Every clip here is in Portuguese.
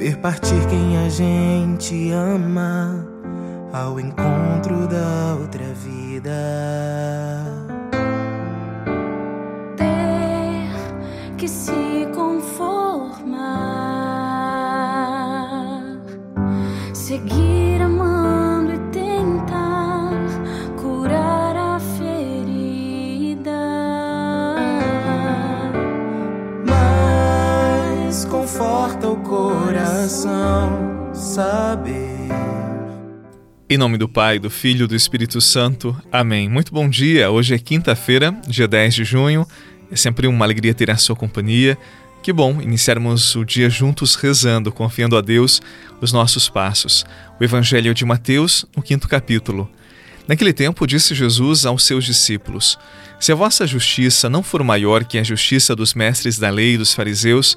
ver partir quem a gente ama ao encontro da outra vida. Ter que se conformar, seguir amando coração saber em nome do Pai, do Filho e do Espírito Santo. Amém. Muito bom dia. Hoje é quinta-feira, dia 10 de junho. É sempre uma alegria ter a sua companhia. Que bom iniciarmos o dia juntos rezando, confiando a Deus os nossos passos. O Evangelho de Mateus, no quinto capítulo. Naquele tempo, disse Jesus aos seus discípulos: Se a vossa justiça não for maior que a justiça dos mestres da lei e dos fariseus,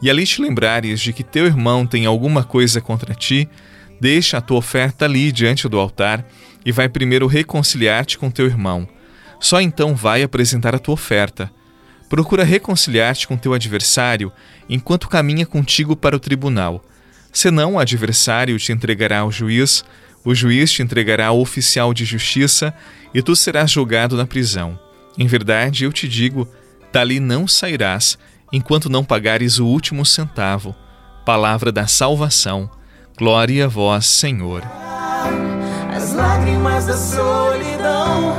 e ali te lembrares de que teu irmão tem alguma coisa contra ti, deixa a tua oferta ali diante do altar e vai primeiro reconciliar-te com teu irmão. Só então vai apresentar a tua oferta. Procura reconciliar-te com teu adversário enquanto caminha contigo para o tribunal. Senão o adversário te entregará ao juiz, o juiz te entregará ao oficial de justiça e tu serás julgado na prisão. Em verdade, eu te digo, dali não sairás enquanto não pagares o último centavo. Palavra da salvação. Glória a vós, Senhor as lágrimas da solidão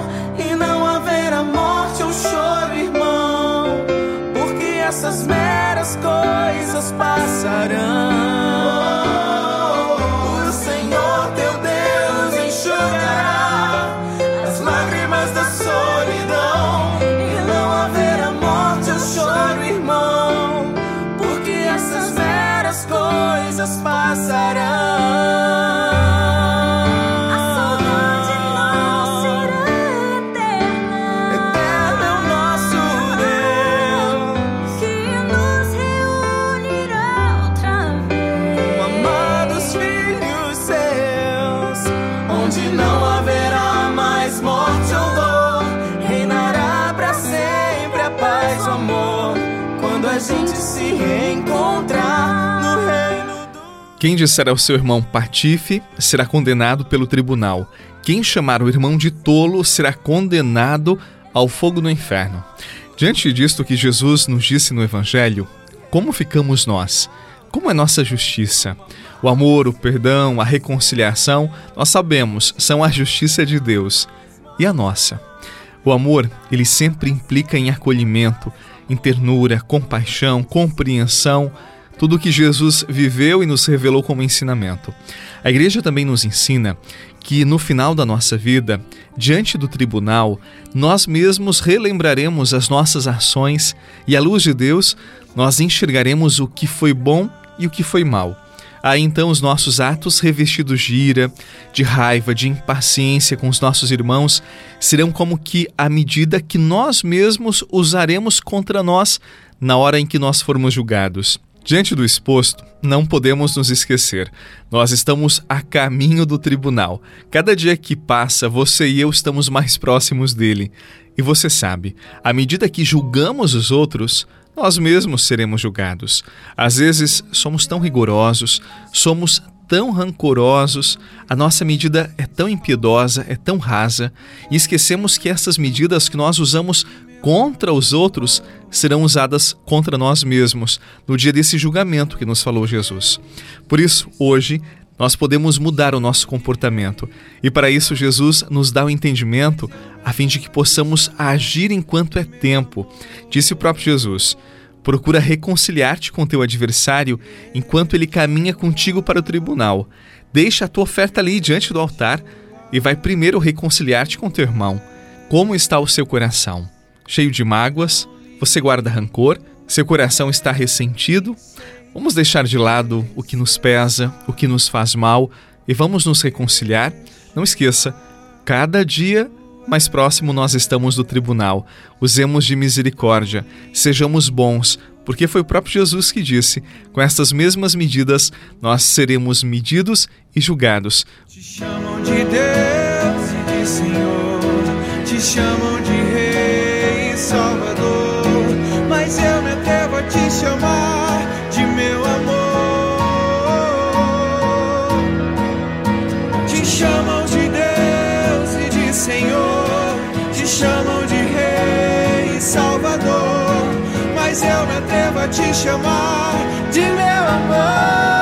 gente se reencontrar no reino do... Quem disser ao seu irmão patife será condenado pelo tribunal. Quem chamar o irmão de tolo será condenado ao fogo do inferno. Diante disto que Jesus nos disse no Evangelho, como ficamos nós? Como é nossa justiça? O amor, o perdão, a reconciliação, nós sabemos, são a justiça de Deus. E a nossa? O amor, ele sempre implica em acolhimento, em ternura, compaixão, compreensão, tudo o que Jesus viveu e nos revelou como ensinamento. A igreja também nos ensina que no final da nossa vida, diante do tribunal, nós mesmos relembraremos as nossas ações e, à luz de Deus, nós enxergaremos o que foi bom e o que foi mal. Aí então os nossos atos revestidos de ira, de raiva, de impaciência com os nossos irmãos serão como que a medida que nós mesmos usaremos contra nós na hora em que nós formos julgados. Diante do exposto, não podemos nos esquecer. Nós estamos a caminho do tribunal. Cada dia que passa, você e eu estamos mais próximos dele. E você sabe, à medida que julgamos os outros, nós mesmos seremos julgados. Às vezes somos tão rigorosos, somos tão rancorosos, a nossa medida é tão impiedosa, é tão rasa, e esquecemos que essas medidas que nós usamos contra os outros serão usadas contra nós mesmos no dia desse julgamento que nos falou Jesus. Por isso, hoje, nós podemos mudar o nosso comportamento. E para isso, Jesus nos dá o entendimento a fim de que possamos agir enquanto é tempo. Disse o próprio Jesus: Procura reconciliar-te com teu adversário enquanto ele caminha contigo para o tribunal. Deixa a tua oferta ali diante do altar e vai primeiro reconciliar-te com teu irmão. Como está o seu coração? Cheio de mágoas? Você guarda rancor? Seu coração está ressentido? Vamos deixar de lado o que nos pesa, o que nos faz mal e vamos nos reconciliar? Não esqueça, cada dia mais próximo nós estamos do tribunal. Usemos de misericórdia, sejamos bons, porque foi o próprio Jesus que disse: com estas mesmas medidas nós seremos medidos e julgados. Te chamam de Deus e de Senhor, te chamam de Rei e Salvador, chamam de Deus e de Senhor, te chamam de Rei e Salvador mas eu me atrevo a te chamar de meu amor.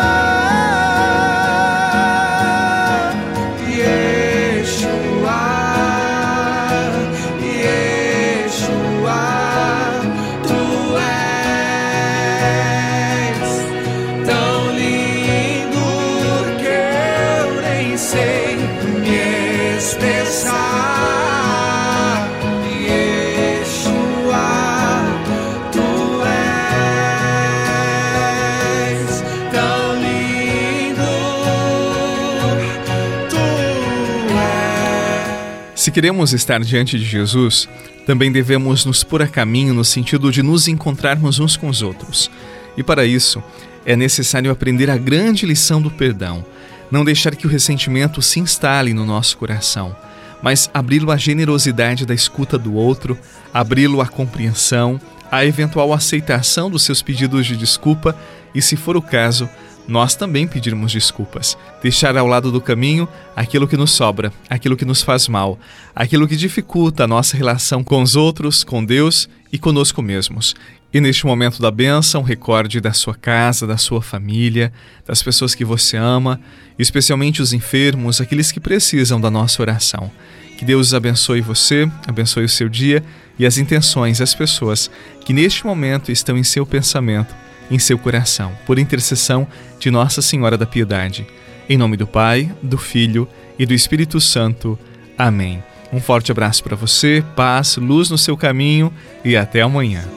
Se queremos estar diante de Jesus, também devemos nos pôr a caminho no sentido de nos encontrarmos uns com os outros. E para isso, é necessário aprender a grande lição do perdão, não deixar que o ressentimento se instale no nosso coração, mas abri-lo à generosidade da escuta do outro, abri-lo à compreensão, à eventual aceitação dos seus pedidos de desculpa e, se for o caso, nós também pedirmos desculpas. Deixar ao lado do caminho aquilo que nos sobra, aquilo que nos faz mal, aquilo que dificulta a nossa relação com os outros, com Deus e conosco mesmos. E neste momento da bênção, recorde da sua casa, da sua família, das pessoas que você ama, especialmente os enfermos, aqueles que precisam da nossa oração. Que Deus abençoe você, abençoe o seu dia e as intenções, as pessoas que neste momento estão em seu pensamento em seu coração, por intercessão de Nossa Senhora da Piedade. Em nome do Pai, do Filho e do Espírito Santo. Amém. Um forte abraço para você, paz, luz no seu caminho e até amanhã.